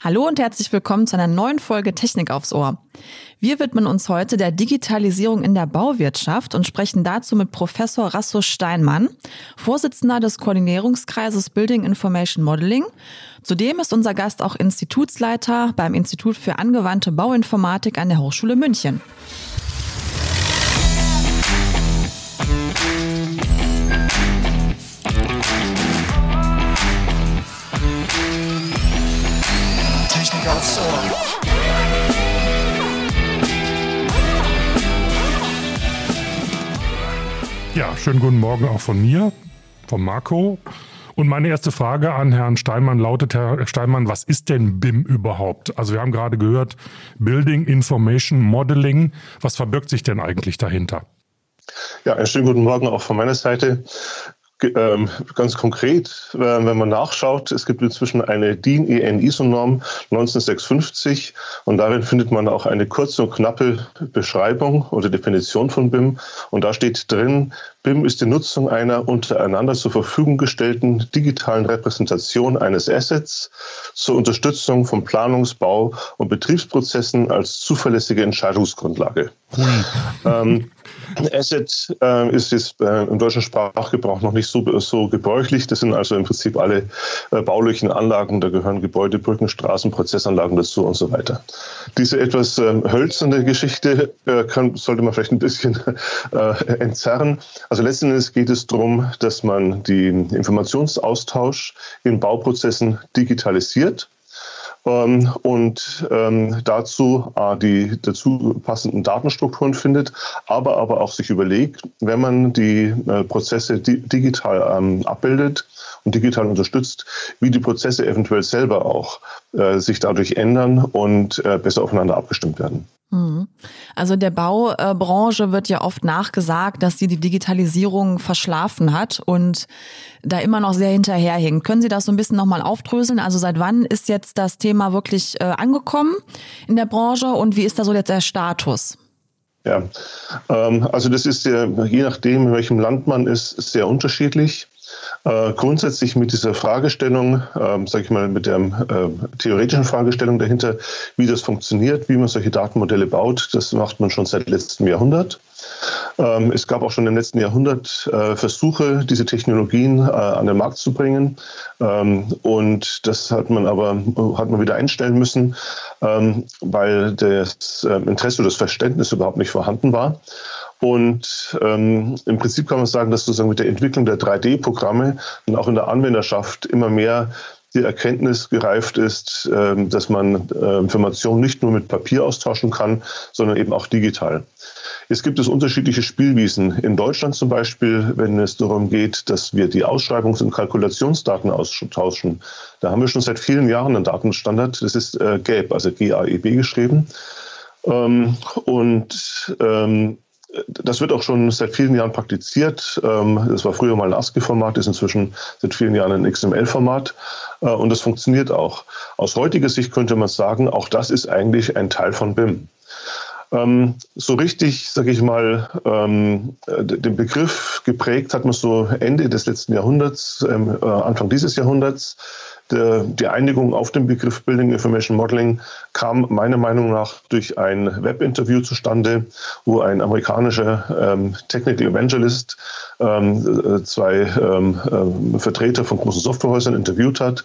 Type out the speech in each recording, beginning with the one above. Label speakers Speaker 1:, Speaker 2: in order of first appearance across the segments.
Speaker 1: Hallo und herzlich willkommen zu einer neuen Folge Technik aufs Ohr. Wir widmen uns heute der Digitalisierung in der Bauwirtschaft und sprechen dazu mit Professor Rassus Steinmann, Vorsitzender des Koordinierungskreises Building Information Modeling. Zudem ist unser Gast auch Institutsleiter beim Institut für angewandte Bauinformatik an der Hochschule München.
Speaker 2: Schönen guten Morgen auch von mir, von Marco. Und meine erste Frage an Herrn Steinmann lautet, Herr Steinmann, was ist denn BIM überhaupt? Also wir haben gerade gehört, Building Information Modeling. Was verbirgt sich denn eigentlich dahinter?
Speaker 3: Ja, einen schönen guten Morgen auch von meiner Seite. Ähm, ganz konkret, äh, wenn man nachschaut, es gibt inzwischen eine DIN EN ISO-Norm 1956 und darin findet man auch eine kurze und knappe Beschreibung oder Definition von BIM. Und da steht drin, BIM ist die Nutzung einer untereinander zur Verfügung gestellten digitalen Repräsentation eines Assets zur Unterstützung von Planungsbau und Betriebsprozessen als zuverlässige Entscheidungsgrundlage. Ähm, Asset äh, ist jetzt äh, im deutschen Sprachgebrauch noch nicht so, so gebräuchlich. Das sind also im Prinzip alle äh, baulichen Anlagen. Da gehören Gebäude, Brücken, Straßen, Prozessanlagen dazu und so weiter. Diese etwas ähm, hölzerne Geschichte äh, kann, sollte man vielleicht ein bisschen äh, entzerren. Also letzten Endes geht es darum, dass man den Informationsaustausch in Bauprozessen digitalisiert ähm, und ähm, dazu äh, die dazu passenden Datenstrukturen findet, aber aber auch sich überlegt, wenn man die äh, Prozesse di digital ähm, abbildet und digital unterstützt, wie die Prozesse eventuell selber auch äh, sich dadurch ändern und äh, besser aufeinander abgestimmt werden.
Speaker 1: Mhm. Also der Baubranche wird ja oft nachgesagt, dass sie die Digitalisierung verschlafen hat und da immer noch sehr hinterherhinkt. Können Sie das so ein bisschen nochmal aufdröseln? Also seit wann ist jetzt das Thema wirklich äh, angekommen in der Branche und wie ist da so jetzt der Status?
Speaker 3: Ja, ähm, also das ist ja, je nachdem, in welchem Land man ist, sehr unterschiedlich. Äh, grundsätzlich mit dieser Fragestellung, äh, sage ich mal, mit der äh, theoretischen Fragestellung dahinter, wie das funktioniert, wie man solche Datenmodelle baut, das macht man schon seit letztem Jahrhundert. Ähm, es gab auch schon im letzten Jahrhundert äh, Versuche, diese Technologien äh, an den Markt zu bringen. Ähm, und das hat man aber hat man wieder einstellen müssen, ähm, weil das äh, Interesse oder das Verständnis überhaupt nicht vorhanden war. Und ähm, im Prinzip kann man sagen, dass sozusagen mit der Entwicklung der 3D-Programme und auch in der Anwenderschaft immer mehr die Erkenntnis gereift ist, ähm, dass man äh, Informationen nicht nur mit Papier austauschen kann, sondern eben auch digital. Es gibt es unterschiedliche Spielwiesen. In Deutschland zum Beispiel, wenn es darum geht, dass wir die Ausschreibungs- und Kalkulationsdaten austauschen. Da haben wir schon seit vielen Jahren einen Datenstandard. Das ist äh, GAEB, also G-A-E-B geschrieben. Ähm, und ähm, das wird auch schon seit vielen Jahren praktiziert. Ähm, das war früher mal ein ASCII-Format, ist inzwischen seit vielen Jahren ein XML-Format äh, und das funktioniert auch. Aus heutiger Sicht könnte man sagen, auch das ist eigentlich ein Teil von BIM. Ähm, so richtig, sage ich mal, ähm, den Begriff geprägt hat man so Ende des letzten Jahrhunderts, äh, Anfang dieses Jahrhunderts der, die Einigung auf den Begriff Building Information Modeling kam meiner Meinung nach durch ein Webinterview zustande, wo ein amerikanischer ähm, Technical Evangelist ähm, zwei ähm, äh, Vertreter von großen Softwarehäusern interviewt hat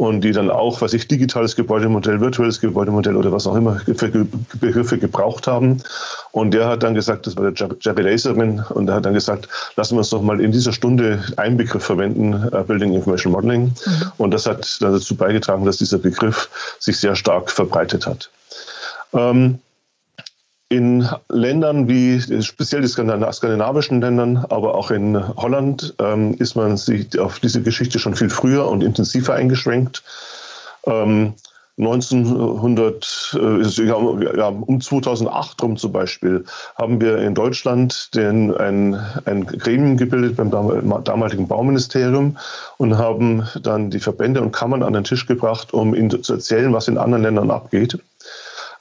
Speaker 3: und die dann auch, was ich, digitales Gebäudemodell, virtuelles Gebäudemodell oder was auch immer für Begriffe gebraucht haben. Und der hat dann gesagt, das war der Jerry Laserman, und der hat dann gesagt, lassen wir uns doch mal in dieser Stunde einen Begriff verwenden, uh, Building Information Modeling. Mhm. Und das hat dazu beigetragen, dass dieser Begriff sich sehr stark verbreitet hat. Ähm, in Ländern wie speziell die skandinavischen Ländern, aber auch in Holland ähm, ist man sich auf diese Geschichte schon viel früher und intensiver eingeschränkt. Ähm, 1900, äh, ja, um 2008 rum zum Beispiel, haben wir in Deutschland den, ein, ein Gremium gebildet beim damaligen Bauministerium und haben dann die Verbände und Kammern an den Tisch gebracht, um ihnen zu erzählen, was in anderen Ländern abgeht.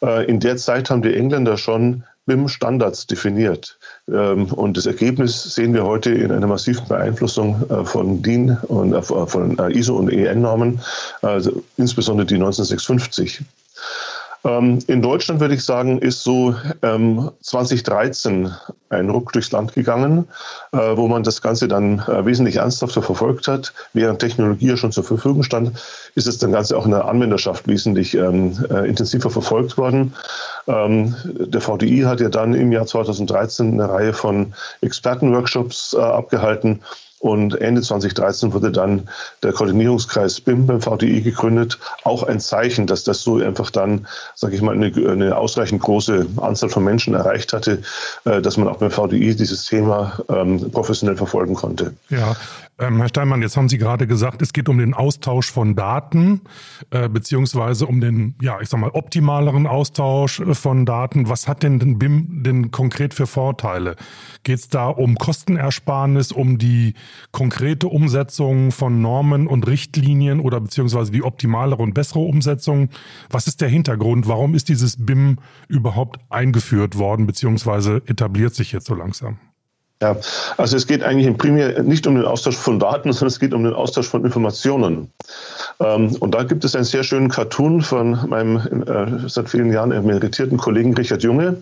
Speaker 3: Äh, in der Zeit haben die Engländer schon BIM-Standards definiert. Ähm, und das Ergebnis sehen wir heute in einer massiven Beeinflussung äh, von DIN und äh, von ISO und EN-Normen, also insbesondere die 1956. Ähm, in Deutschland würde ich sagen, ist so ähm, 2013 ein Ruck durchs Land gegangen, wo man das Ganze dann äh, wesentlich ernsthafter verfolgt hat. Während Technologie ja schon zur Verfügung stand, ist es dann Ganze auch in der Anwenderschaft wesentlich ähm, äh, intensiver verfolgt worden. Ähm, der VDI hat ja dann im Jahr 2013 eine Reihe von Expertenworkshops äh, abgehalten und Ende 2013 wurde dann der Koordinierungskreis BIM beim VDI gegründet. Auch ein Zeichen, dass das so einfach dann, sage ich mal, eine, eine, ausreichend große Anzahl von Menschen erreicht hatte, äh, dass man auch beim VDI dieses Thema professionell verfolgen konnte.
Speaker 2: Ja, ähm, Herr Steinmann, jetzt haben Sie gerade gesagt, es geht um den Austausch von Daten, äh, beziehungsweise um den, ja, ich sag mal, optimaleren Austausch äh, von Daten. Was hat denn den BIM denn konkret für Vorteile? Geht es da um Kostenersparnis, um die konkrete Umsetzung von Normen und Richtlinien oder beziehungsweise die optimalere und bessere Umsetzung? Was ist der Hintergrund? Warum ist dieses BIM überhaupt eingeführt worden, beziehungsweise etabliert sich jetzt so langsam?
Speaker 3: Ja, also es geht eigentlich primär nicht um den Austausch von Daten, sondern es geht um den Austausch von Informationen. Ähm, und da gibt es einen sehr schönen Cartoon von meinem äh, seit vielen Jahren emeritierten Kollegen Richard Junge,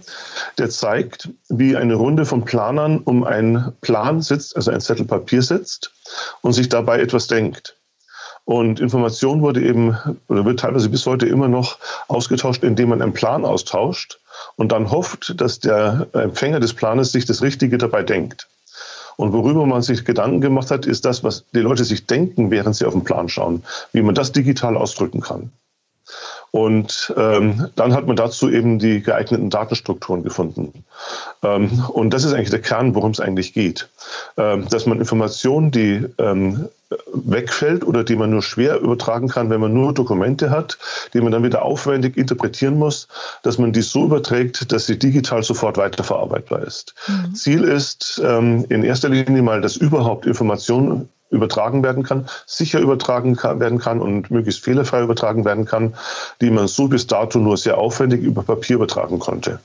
Speaker 3: der zeigt, wie eine Runde von Planern um einen Plan sitzt, also ein Zettel Papier sitzt und sich dabei etwas denkt. Und Information wurde eben oder wird teilweise bis heute immer noch ausgetauscht, indem man einen Plan austauscht und dann hofft, dass der Empfänger des Planes sich das Richtige dabei denkt. Und worüber man sich Gedanken gemacht hat, ist das, was die Leute sich denken, während sie auf den Plan schauen, wie man das digital ausdrücken kann. Und ähm, dann hat man dazu eben die geeigneten Datenstrukturen gefunden. Ähm, und das ist eigentlich der Kern, worum es eigentlich geht. Ähm, dass man Informationen, die ähm, wegfällt oder die man nur schwer übertragen kann, wenn man nur Dokumente hat, die man dann wieder aufwendig interpretieren muss, dass man die so überträgt, dass sie digital sofort weiterverarbeitbar ist. Mhm. Ziel ist ähm, in erster Linie mal, dass überhaupt Informationen übertragen werden kann, sicher übertragen kann, werden kann und möglichst fehlerfrei übertragen werden kann, die man so bis dato nur sehr aufwendig über Papier übertragen konnte.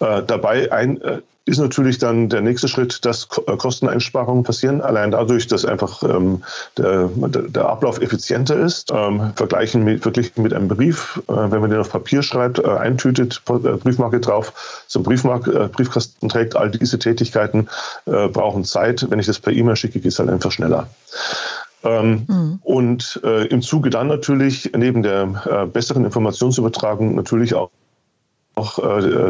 Speaker 3: Äh, dabei ein, äh, ist natürlich dann der nächste Schritt, dass äh, Kosteneinsparungen passieren, allein dadurch, dass einfach ähm, der, der, Ablauf effizienter ist. Ähm, vergleichen mit, verglichen mit einem Brief, äh, wenn man den auf Papier schreibt, äh, eintütet, äh, Briefmarke drauf, zum Briefmark, äh, Briefkasten trägt, all diese Tätigkeiten äh, brauchen Zeit. Wenn ich das per E-Mail schicke, geht es halt einfach schneller. Ähm, mhm. Und im Zuge dann natürlich neben der besseren Informationsübertragung natürlich auch auch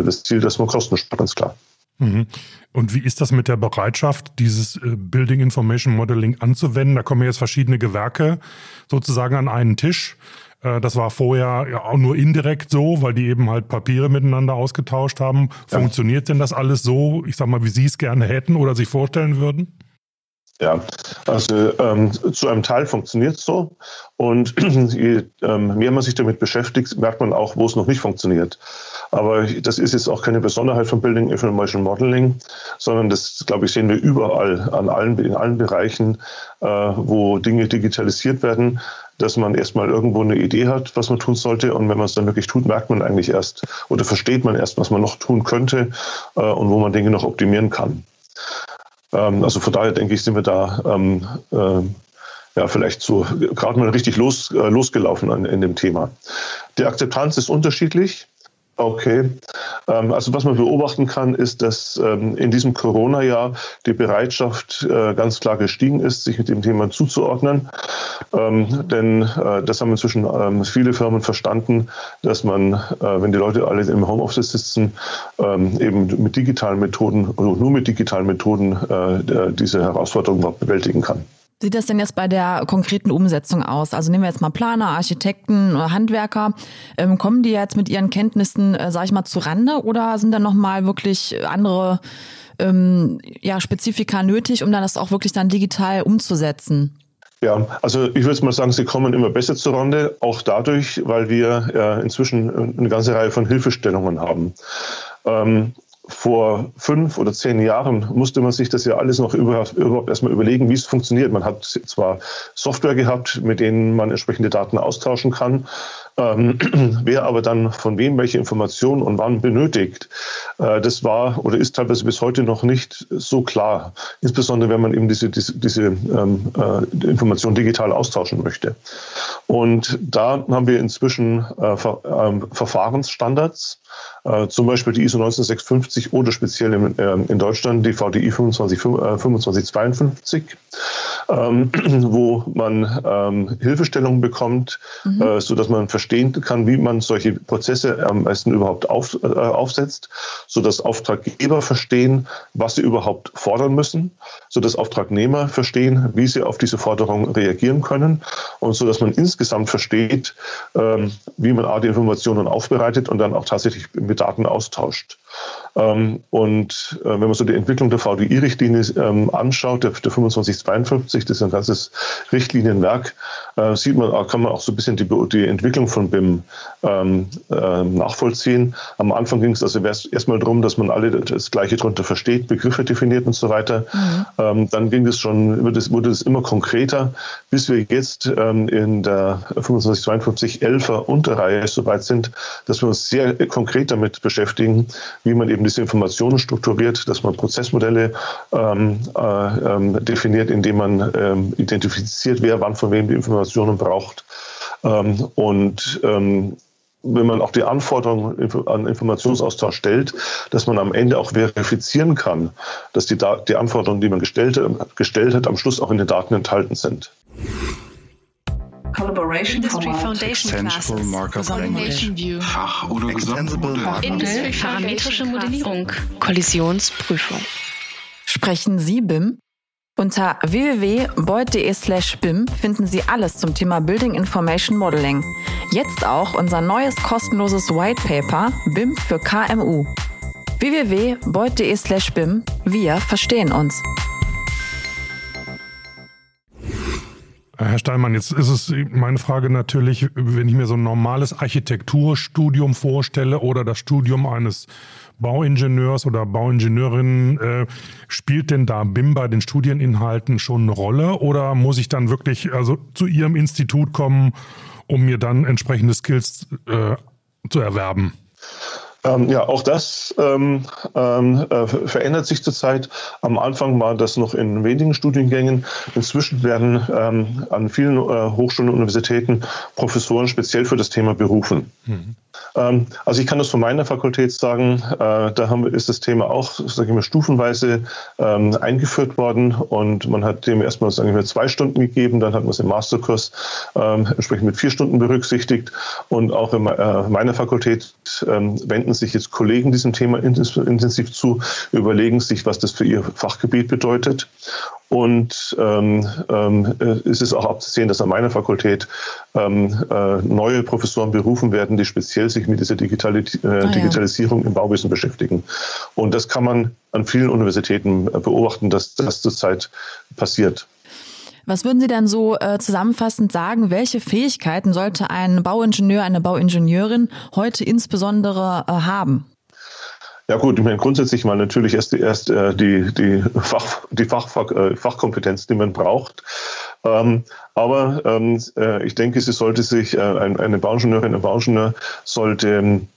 Speaker 3: das Ziel, Kosten spart, ganz klar.
Speaker 2: Mhm. Und wie ist das mit der Bereitschaft, dieses äh, Building Information Modeling anzuwenden? Da kommen jetzt verschiedene Gewerke sozusagen an einen Tisch. Äh, das war vorher ja auch nur indirekt so, weil die eben halt Papiere miteinander ausgetauscht haben. Funktioniert ja. denn das alles so, ich sag mal, wie Sie es gerne hätten oder sich vorstellen würden?
Speaker 3: Ja, also ähm, zu einem Teil funktioniert es so. Und je ähm, mehr man sich damit beschäftigt, merkt man auch, wo es noch nicht funktioniert. Aber das ist jetzt auch keine Besonderheit von Building Information Modeling, sondern das, glaube ich, sehen wir überall, an allen, in allen Bereichen, äh, wo Dinge digitalisiert werden, dass man erstmal irgendwo eine Idee hat, was man tun sollte. Und wenn man es dann wirklich tut, merkt man eigentlich erst oder versteht man erst, was man noch tun könnte äh, und wo man Dinge noch optimieren kann. Ähm, also von daher denke ich, sind wir da ähm, äh, ja, vielleicht so gerade mal richtig los, äh, losgelaufen an, in dem Thema. Die Akzeptanz ist unterschiedlich. Okay. Ähm, also was man beobachten kann, ist, dass ähm, in diesem Corona-Jahr die Bereitschaft äh, ganz klar gestiegen ist, sich mit dem Thema zuzuordnen. Ähm, denn äh, das haben inzwischen viele Firmen verstanden, dass man, äh, wenn die Leute alle im Homeoffice sitzen, eben mit digitalen Methoden oder nur mit digitalen Methoden diese Herausforderung bewältigen kann
Speaker 1: sieht das denn jetzt bei der konkreten Umsetzung aus? Also nehmen wir jetzt mal Planer, Architekten, Handwerker. Ähm, kommen die jetzt mit ihren Kenntnissen, äh, sage ich mal, zu Rande oder sind da nochmal wirklich andere ähm, ja, Spezifika nötig, um dann das auch wirklich dann digital umzusetzen?
Speaker 3: Ja, also ich würde mal sagen, sie kommen immer besser zur Rande, auch dadurch, weil wir äh, inzwischen eine ganze Reihe von Hilfestellungen haben. Ähm, vor fünf oder zehn Jahren musste man sich das ja alles noch überhaupt, überhaupt erstmal überlegen, wie es funktioniert. Man hat zwar Software gehabt, mit denen man entsprechende Daten austauschen kann, Ähm, wer aber dann von wem welche Informationen und wann benötigt, äh, das war oder ist teilweise bis heute noch nicht so klar. Insbesondere wenn man eben diese, diese, diese ähm, äh, Informationen digital austauschen möchte. Und da haben wir inzwischen äh, Ver, äh, Verfahrensstandards, äh, zum Beispiel die ISO 19650 oder speziell in, ähm, in Deutschland die VDI 25, 2552, ähm, wo man ähm, Hilfestellungen bekommt, mhm. äh, so dass man verstehen kann, wie man solche Prozesse am besten überhaupt auf, äh, aufsetzt, so dass Auftraggeber verstehen, was sie überhaupt fordern müssen, so dass Auftragnehmer verstehen, wie sie auf diese Forderung reagieren können und so dass man insgesamt versteht, ähm, wie man A, die Informationen aufbereitet und dann auch tatsächlich mit Daten austauscht. Ähm, und äh, wenn man so die Entwicklung der VDI-Richtlinie ähm, anschaut, der, der 2552, das ist ein ganzes Richtlinienwerk, äh, sieht man, kann man auch so ein bisschen die, die Entwicklung von BIM ähm, äh, nachvollziehen. Am Anfang ging es also erstmal darum, dass man alle das Gleiche darunter versteht, Begriffe definiert und so weiter. Mhm. dann ging es schon, wurde es, wurde es immer konkreter, bis wir jetzt in der 2552 11er Unterreihe so weit sind, dass wir uns sehr konkret damit beschäftigen, wie man eben diese Informationen strukturiert, dass man Prozessmodelle ähm, äh, ähm, definiert, indem man ähm, identifiziert, wer wann von wem die Informationen braucht. Ähm, und ähm, wenn man auch die Anforderungen an Informationsaustausch stellt, dass man am Ende auch verifizieren kann, dass die, die Anforderungen, die man gestellt, gestellt hat, am Schluss auch in den Daten enthalten sind.
Speaker 4: Collaboration Industry Foundation Extensible Markup Language. View. Fach- oder Industry Parametrische Modellierung. Kollisionsprüfung.
Speaker 1: Sprechen Sie BIM? Unter www.beut.de slash BIM finden Sie alles zum Thema Building Information Modeling. Jetzt auch unser neues kostenloses White Paper BIM für KMU. www.beut.de slash BIM. Wir verstehen uns.
Speaker 2: Herr Steinmann, jetzt ist es meine Frage natürlich, wenn ich mir so ein normales Architekturstudium vorstelle oder das Studium eines Bauingenieurs oder Bauingenieurin, äh, spielt denn da BIM bei den Studieninhalten schon eine Rolle oder muss ich dann wirklich also zu Ihrem Institut kommen, um mir dann entsprechende Skills äh, zu erwerben?
Speaker 3: Ähm, ja, auch das ähm, ähm, äh, verändert sich zurzeit. Am Anfang war das noch in wenigen Studiengängen. Inzwischen werden ähm, an vielen äh, Hochschulen und Universitäten Professoren speziell für das Thema berufen. Mhm. Ähm, also ich kann das von meiner Fakultät sagen, äh, da haben, ist das Thema auch sage ich mal, stufenweise ähm, eingeführt worden und man hat dem erstmal sagen wir, zwei Stunden gegeben, dann hat man es im Masterkurs ähm, entsprechend mit vier Stunden berücksichtigt und auch in äh, meiner Fakultät wenden sich jetzt Kollegen diesem Thema intensiv zu, überlegen sich, was das für ihr Fachgebiet bedeutet und ähm, ähm, es ist auch abzusehen, dass an meiner Fakultät ähm, äh, neue Professoren berufen werden, die speziell sich mit dieser Digitali äh, ah, Digitalisierung ja. im Bauwesen beschäftigen. Und das kann man an vielen Universitäten äh, beobachten, dass das zurzeit passiert.
Speaker 1: Was würden Sie denn so äh, zusammenfassend sagen? Welche Fähigkeiten sollte ein Bauingenieur, eine Bauingenieurin heute insbesondere äh, haben?
Speaker 3: Ja gut, ich meine grundsätzlich mal natürlich erst, erst äh, die, die, Fach, die Fach, äh, Fachkompetenz, die man braucht. Ähm, aber ähm, äh, ich denke, sie sollte sich, äh, eine Bauingenieurin, ein Bauingenieur sollte ähm,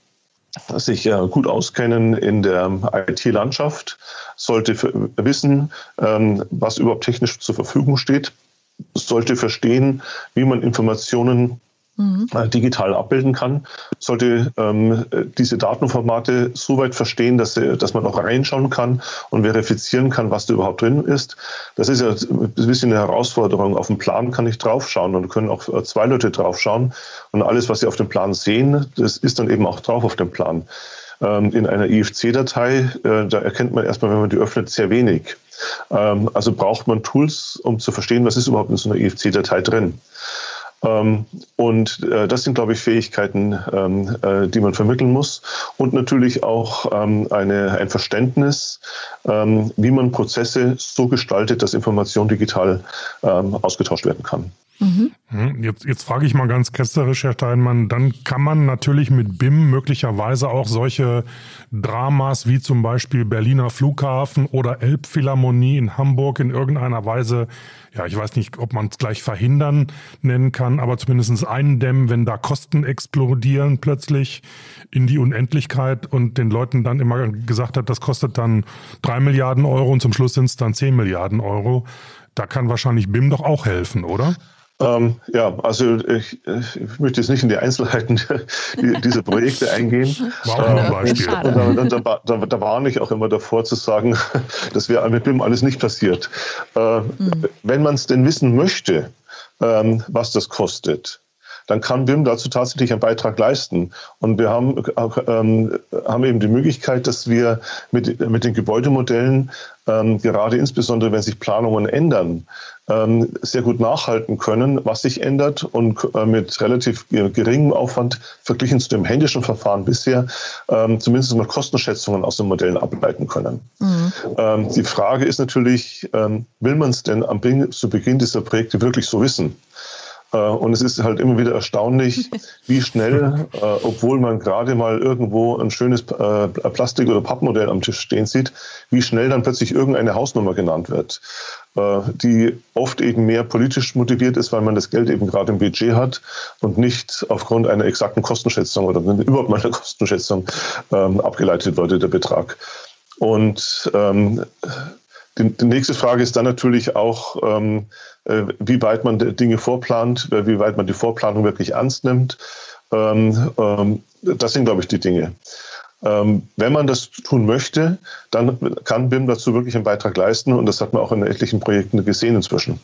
Speaker 3: sich äh, gut auskennen in der IT-Landschaft, sollte wissen, ähm, was überhaupt technisch zur Verfügung steht, sollte verstehen, wie man Informationen mhm. Äh, digital abbilden kann, sollte ähm, diese Datenformate so weit verstehen, dass, sie, dass man auch reinschauen kann und verifizieren kann, was da überhaupt drin ist. Das ist ja ein bisschen eine Herausforderung. Auf dem Plan kann ich draufschauen und können auch äh, zwei Leute draufschauen. Und alles, was Sie auf dem Plan sehen, das ist dann eben auch drauf auf dem Plan. Ähm, in einer IFC-Datei, äh, da erkennt man erstmal, wenn man die öffnet, sehr wenig. Ähm, also braucht man Tools, um zu verstehen, was ist überhaupt in so einer IFC-Datei drin. Ähm, und äh, das sind, glaube ich, Fähigkeiten, ähm, äh, die man vermitteln muss. Und natürlich auch ähm, eine, ein Verständnis, wie man Prozesse so gestaltet, dass Information digital ausgetauscht werden kann.
Speaker 2: Mhm. Jetzt, jetzt frage ich mal ganz ketzerisch, Herr Steinmann, dann kann man natürlich mit BIM möglicherweise auch solche Dramas wie zum Beispiel Berliner Flughafen oder Elbphilharmonie in Hamburg in irgendeiner Weise, ja, ich weiß nicht, ob man es gleich verhindern nennen kann, aber zumindest eindämmen, wenn da Kosten explodieren plötzlich in die Unendlichkeit und den Leuten dann immer gesagt hat, das kostet dann drei Milliarden Euro und zum Schluss sind es dann zehn Milliarden Euro. Da kann wahrscheinlich BIM doch auch helfen, oder?
Speaker 3: Ähm, ja, also ich, ich, möchte jetzt nicht in die Einzelheiten dieser Projekte eingehen.
Speaker 2: War Beispiel.
Speaker 3: Und, und, da, da, da, warne ich auch immer davor zu sagen, dass wir mit BIM alles nicht passiert. Äh, mhm. Wenn man es denn wissen möchte, ähm, was das kostet, dann kann BIM dazu tatsächlich einen Beitrag leisten. Und wir haben, ähm, haben eben die Möglichkeit, dass wir mit, mit den Gebäudemodellen, ähm, gerade insbesondere wenn sich Planungen ändern, ähm, sehr gut nachhalten können, was sich ändert und äh, mit relativ geringem Aufwand verglichen zu dem händischen Verfahren bisher ähm, zumindest mal Kostenschätzungen aus den Modellen ableiten können. Mhm. Ähm, die Frage ist natürlich, ähm, will man es denn am, zu Beginn dieser Projekte wirklich so wissen? Äh, und es ist halt immer wieder erstaunlich, wie schnell, äh, obwohl man gerade mal irgendwo ein schönes äh, Plastik- oder Pappmodell am Tisch stehen sieht, wie schnell dann plötzlich irgendeine Hausnummer genannt wird, äh, die oft eben mehr politisch motiviert ist, weil man das Geld eben gerade im Budget hat und nicht aufgrund einer exakten Kostenschätzung oder überhaupt mal einer Kostenschätzung ähm, abgeleitet wurde, der Betrag. Und ähm, die, die, nächste Frage ist dann natürlich auch, ähm, äh, wie weit man Dinge vorplant, äh, wie weit man die Vorplanung wirklich ernst nimmt. Ähm, ähm, das sind, glaube ich, die Dinge. Ähm, wenn man das tun möchte, dann kann BIM dazu wirklich einen Beitrag leisten und das hat man auch in etlichen Projekten gesehen inzwischen.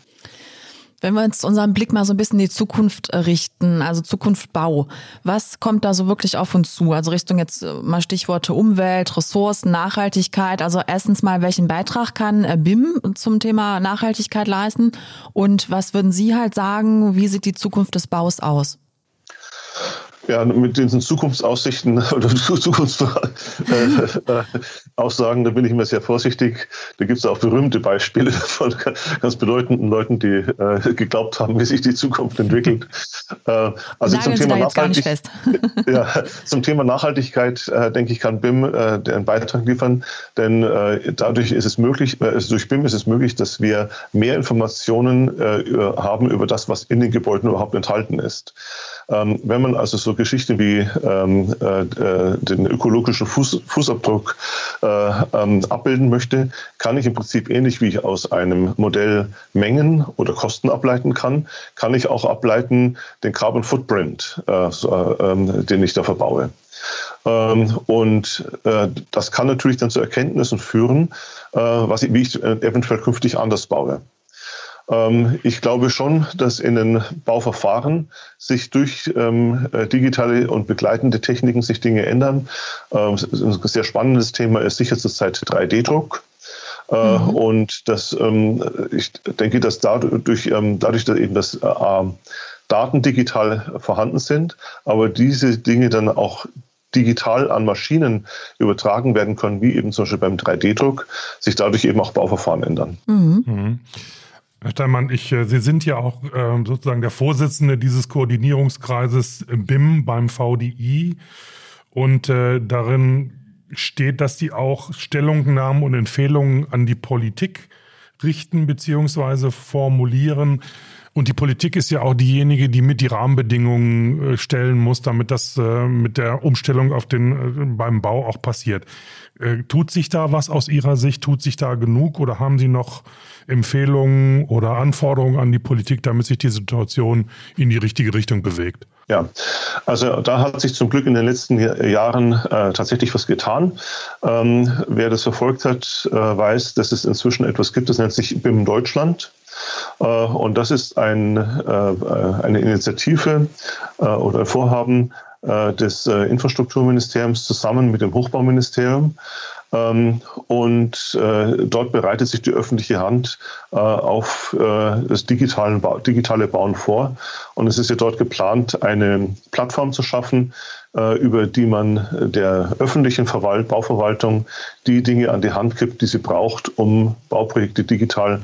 Speaker 1: Wenn wir uns unseren Blick mal so ein bisschen in die Zukunft äh, richten, also Zukunft Bau, was kommt da so wirklich auf uns zu? Also Richtung jetzt äh, mal Stichworte Umwelt, Ressourcen, Nachhaltigkeit. Also erstens mal, welchen Beitrag kann äh, BIM zum Thema Nachhaltigkeit leisten? Und was würden Sie halt sagen, wie sieht die Zukunft des Baus aus?
Speaker 3: Ja, mit diesen Zukunftsaussichten oder Zukunftsaussagen, da bin ich immer sehr vorsichtig. Da gibt es auch berühmte Beispiele von ganz bedeutenden Leuten, die äh, geglaubt haben, wie sich die Zukunft entwickelt.
Speaker 1: Äh, also zum Thema, Nachhaltig
Speaker 3: ja, zum Thema, Nachhaltigkeit, äh, denke ich, kann BIM äh, einen Beitrag liefern, denn äh, dadurch ist es möglich, äh, durch BIM ist es möglich, dass wir mehr Informationen äh, haben über das, was in den Gebäuden überhaupt enthalten ist. Ähm, wenn man also so Geschichten wie ähm, äh, äh, den ökologischen Fuß, Fußabdruck äh, ähm, abbilden möchte, kann ich im Prinzip ähnlich wie ich aus einem Modell Mengen oder Kosten ableiten kann, kann ich auch ableiten den Carbon Footprint, äh, ähm, den ich da verbaue. Ähm, und äh, das kann natürlich dann zu Erkenntnissen führen, äh, was ich, wie ich eventuell künftig anders baue. Ähm, ich glaube schon, dass in den Bauverfahren sich durch ähm, äh, digitale und begleitende Techniken sich Dinge ändern. Ähm, ein sehr spannendes Thema ist sicher zurzeit 3D-Druck. Äh, mhm. Und das, ich denke, dass dadurch, dadurch dass eben das äh, Daten digital vorhanden sind, aber diese Dinge dann auch digital an Maschinen übertragen werden können, wie eben zum Beispiel beim 3D-Druck, sich dadurch eben auch Bauverfahren ändern. Mhm. Mhm.
Speaker 2: Herr Steinmann, ich, äh, Sie sind ja auch äh, sozusagen der Vorsitzende dieses Koordinierungskreises BIM beim VDI und äh, darin steht, dass Sie auch Stellungnahmen und Empfehlungen an die Politik richten bzw. formulieren. Und die Politik ist ja auch diejenige, die mit die Rahmenbedingungen stellen muss, damit das mit der Umstellung auf den, beim Bau auch passiert. Tut sich da was aus Ihrer Sicht? Tut sich da genug oder haben Sie noch Empfehlungen oder Anforderungen an die Politik, damit sich die Situation in die richtige Richtung bewegt?
Speaker 3: Ja, also da hat sich zum Glück in den letzten Jahren äh, tatsächlich was getan. Ähm, wer das verfolgt hat, äh, weiß, dass es inzwischen etwas gibt, das nennt sich BIM Deutschland. Äh, und das ist ein, äh, eine Initiative äh, oder ein Vorhaben des Infrastrukturministeriums zusammen mit dem Hochbauministerium. Ähm, und äh, dort bereitet sich die öffentliche Hand äh, auf äh, das digitale, digitale Bauen vor. Und es ist ja dort geplant, eine Plattform zu schaffen, über die man der öffentlichen Verwalt Bauverwaltung die Dinge an die Hand gibt, die sie braucht, um Bauprojekte digital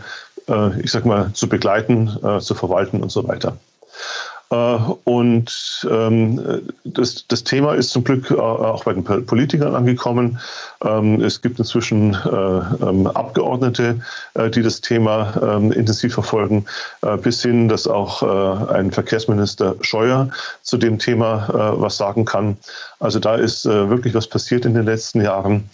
Speaker 3: ich sag mal, zu begleiten, zu verwalten und so weiter. Äh, und ähm, das, das Thema ist zum Glück äh, auch bei den Politikern angekommen. Ähm, es gibt inzwischen äh, ähm, Abgeordnete, die das Thema intensiv verfolgen, bis hin, dass auch ein Verkehrsminister Scheuer zu dem Thema was sagen kann. Also da ist wirklich was passiert in den letzten Jahren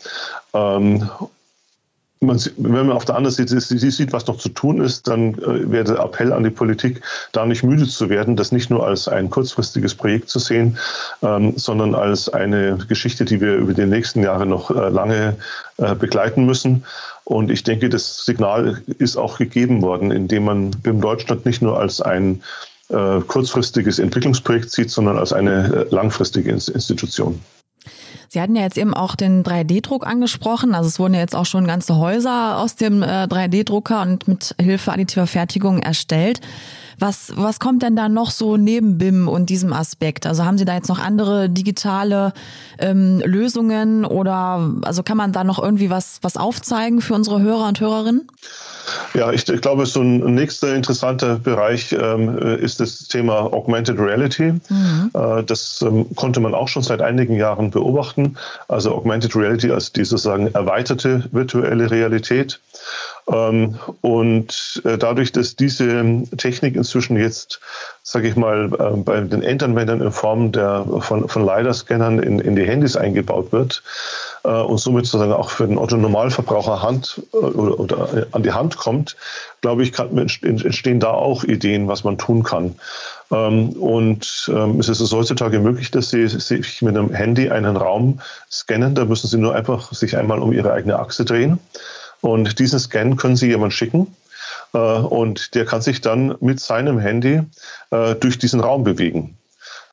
Speaker 3: man, wenn man auf der anderen Seite sieht, was noch zu tun ist, dann äh, wäre der Appell an die Politik, da nicht müde zu werden, das nicht nur als ein kurzfristiges Projekt zu sehen, ähm, sondern als eine Geschichte, die wir über die nächsten Jahre noch äh, lange äh, begleiten müssen. Und ich denke, das Signal ist auch gegeben worden, indem man BIM Deutschland nicht nur als ein äh, kurzfristiges Entwicklungsprojekt sieht, sondern als eine äh, langfristige Institution.
Speaker 1: Sie hatten ja jetzt eben auch den 3D-Druck angesprochen. Also es wurden ja jetzt auch schon ganze Häuser aus dem äh, 3D-Drucker und mit Hilfe additiver Fertigung erstellt. Was, was kommt denn da noch so neben BIM und diesem Aspekt? Also haben Sie da jetzt noch andere digitale ähm, Lösungen oder also kann man da noch irgendwie was, was aufzeigen für unsere Hörer und Hörerinnen?
Speaker 3: Ja, ich, ich, glaube, so ein nächster interessanter Bereich ähm, ist das Thema Augmented Reality. Mhm. Äh, das ähm, konnte man auch schon seit einigen Jahren beobachten. Also Augmented Reality als die sozusagen erweiterte virtuelle Realität. Ähm, und äh, dadurch, dass diese Technik inzwischen jetzt, sage ich mal, äh, bei den Endanwendern in Form der, von, von LiDAR-Scannern in, in die Handys eingebaut wird äh, und somit sozusagen auch für den Otto-Normalverbraucher Hand oder, oder an die Hand kommt, glaube ich, kann, entstehen da auch Ideen, was man tun kann. Ähm, und ähm, es ist heutzutage möglich, dass Sie sich mit einem Handy einen Raum scannen. Da müssen Sie nur einfach sich einmal um Ihre eigene Achse drehen. Und diesen Scan können Sie jemand schicken. Äh, und der kann sich dann mit seinem Handy äh, durch diesen Raum bewegen.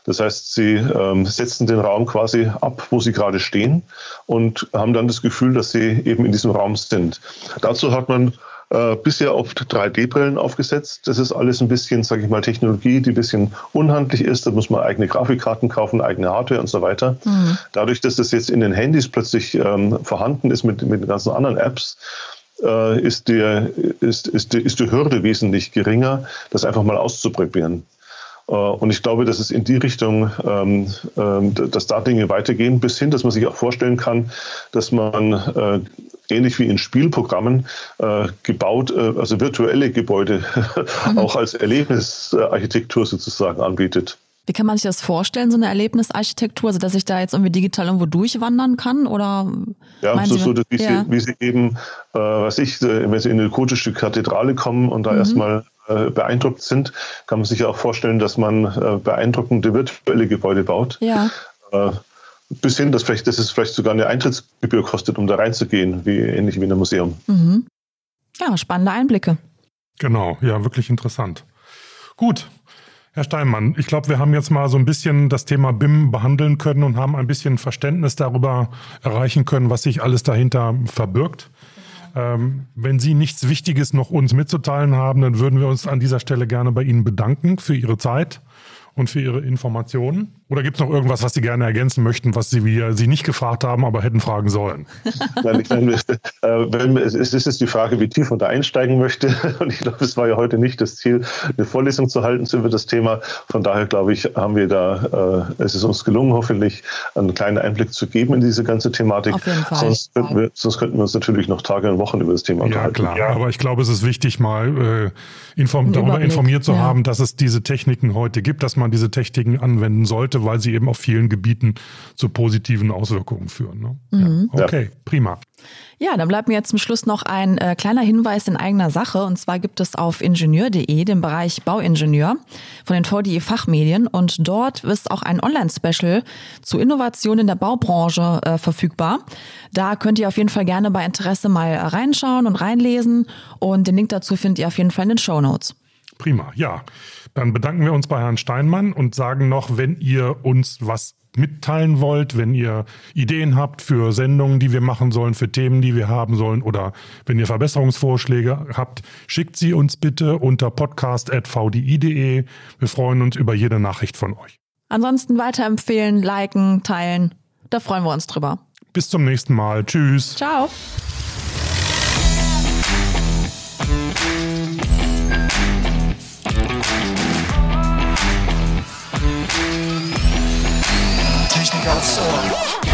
Speaker 3: Das heißt, Sie ähm, setzen den Raum quasi ab, wo Sie gerade stehen und haben dann das Gefühl, dass Sie eben in diesem Raum sind. Dazu hat man äh, bisher oft 3D-Brillen aufgesetzt. Das ist alles ein bisschen, sage ich mal, Technologie, die ein bisschen unhandlich ist. Da muss man eigene Grafikkarten kaufen, eigene Hardware und so weiter. Mhm. Dadurch, dass das jetzt in den Handys plötzlich ähm, vorhanden ist mit, mit den ganzen anderen Apps, äh, ist, die, ist, ist, die, ist die Hürde wesentlich geringer, das einfach mal auszuprobieren. Äh, und ich glaube, dass es in die Richtung, ähm, ähm, dass da Dinge weitergehen, bis hin, dass man sich auch vorstellen kann, dass man äh, ähnlich wie in Spielprogrammen äh, gebaut, also virtuelle Gebäude mhm. auch als Erlebnisarchitektur sozusagen anbietet.
Speaker 1: Wie kann man sich das vorstellen, so eine Erlebnisarchitektur, also dass ich da jetzt irgendwie digital irgendwo durchwandern kann? Oder
Speaker 3: ja, so, so dass, wie, ja. Sie, wie Sie eben, äh, was ich, wenn Sie in eine gotische Kathedrale kommen und da mhm. erstmal äh, beeindruckt sind, kann man sich ja auch vorstellen, dass man äh, beeindruckende virtuelle Gebäude baut. Ja. Äh, bis hin, dass, vielleicht, dass es vielleicht sogar eine Eintrittsgebühr kostet, um da reinzugehen, wie ähnlich wie in einem Museum. Mhm.
Speaker 1: Ja, spannende Einblicke.
Speaker 2: Genau, ja, wirklich interessant. Gut, Herr Steinmann, ich glaube, wir haben jetzt mal so ein bisschen das Thema BIM behandeln können und haben ein bisschen Verständnis darüber erreichen können, was sich alles dahinter verbirgt. Ähm, wenn Sie nichts Wichtiges noch uns mitzuteilen haben, dann würden wir uns an dieser Stelle gerne bei Ihnen bedanken für Ihre Zeit und für Ihre Informationen. Oder gibt es noch irgendwas, was Sie gerne ergänzen möchten, was Sie, wir Sie nicht gefragt haben, aber hätten fragen sollen?
Speaker 3: Nein, ich meine, äh, es ist jetzt die Frage, wie tief man da einsteigen möchte. Und ich glaube, es war ja heute nicht das Ziel, eine Vorlesung zu halten über das Thema. Von daher glaube ich, haben wir da, äh, es ist uns gelungen, hoffentlich einen kleinen Einblick zu geben in diese ganze Thematik. Auf jeden Fall. Sonst könnten wir, sonst könnten wir uns natürlich noch Tage und Wochen über das Thema
Speaker 2: unterhalten. Ja, klar. Ja. Aber ich glaube, es ist wichtig, mal äh, inform darüber informiert zu ja. haben, dass es diese Techniken heute gibt, dass man diese Techniken anwenden sollte Produkte, weil sie eben auf vielen Gebieten zu positiven Auswirkungen führen. Ne? Mhm. Ja. Okay, prima.
Speaker 1: Ja, dann bleibt mir jetzt zum Schluss noch ein äh, kleiner Hinweis in eigener Sache. Und zwar gibt es auf ingenieur.de den Bereich Bauingenieur von den VDE Fachmedien. Und dort ist auch ein Online-Special zu Innovationen in der Baubranche äh, verfügbar. Da könnt ihr auf jeden Fall gerne bei Interesse mal reinschauen und reinlesen. Und den Link dazu findet ihr auf jeden Fall in den Show Notes.
Speaker 2: Prima, ja. Dann bedanken wir uns bei Herrn Steinmann und sagen noch, wenn ihr uns was mitteilen wollt, wenn ihr Ideen habt für Sendungen, die wir machen sollen, für Themen, die wir haben sollen oder wenn ihr Verbesserungsvorschläge habt, schickt sie uns bitte unter podcast.vdi.de. Wir freuen uns über jede Nachricht von euch.
Speaker 1: Ansonsten weiterempfehlen, liken, teilen. Da freuen wir uns drüber.
Speaker 2: Bis zum nächsten Mal. Tschüss.
Speaker 1: Ciao.
Speaker 5: Aufs Ohr.